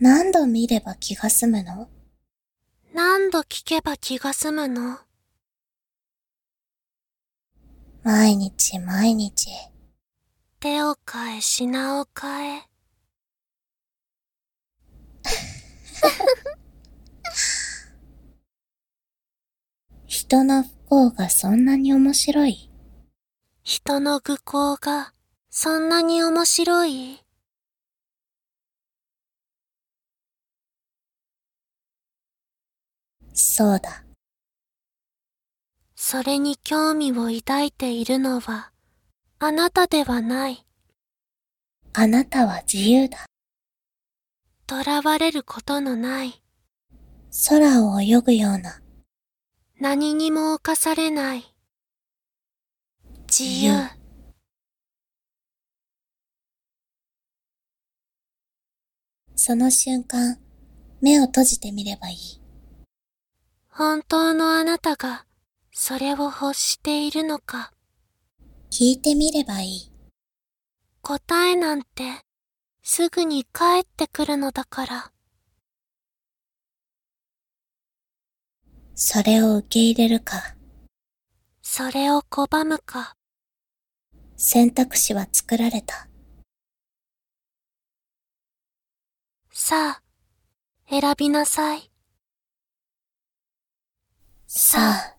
何度見れば気が済むの？何度聞けば気が済むの？毎日毎日。手を変え品を変え。人の不幸がそんなに面白い？人の愚行がそんなに面白い？そうだ。それに興味を抱いているのは、あなたではない。あなたは自由だ。囚われることのない。空を泳ぐような。何にも侵されない。自由。その瞬間、目を閉じてみればいい。本当のあなたが、それを欲しているのか。聞いてみればいい。答えなんて、すぐに帰ってくるのだから。それを受け入れるか。それを拒むか。選択肢は作られた。さあ、選びなさい。さあ、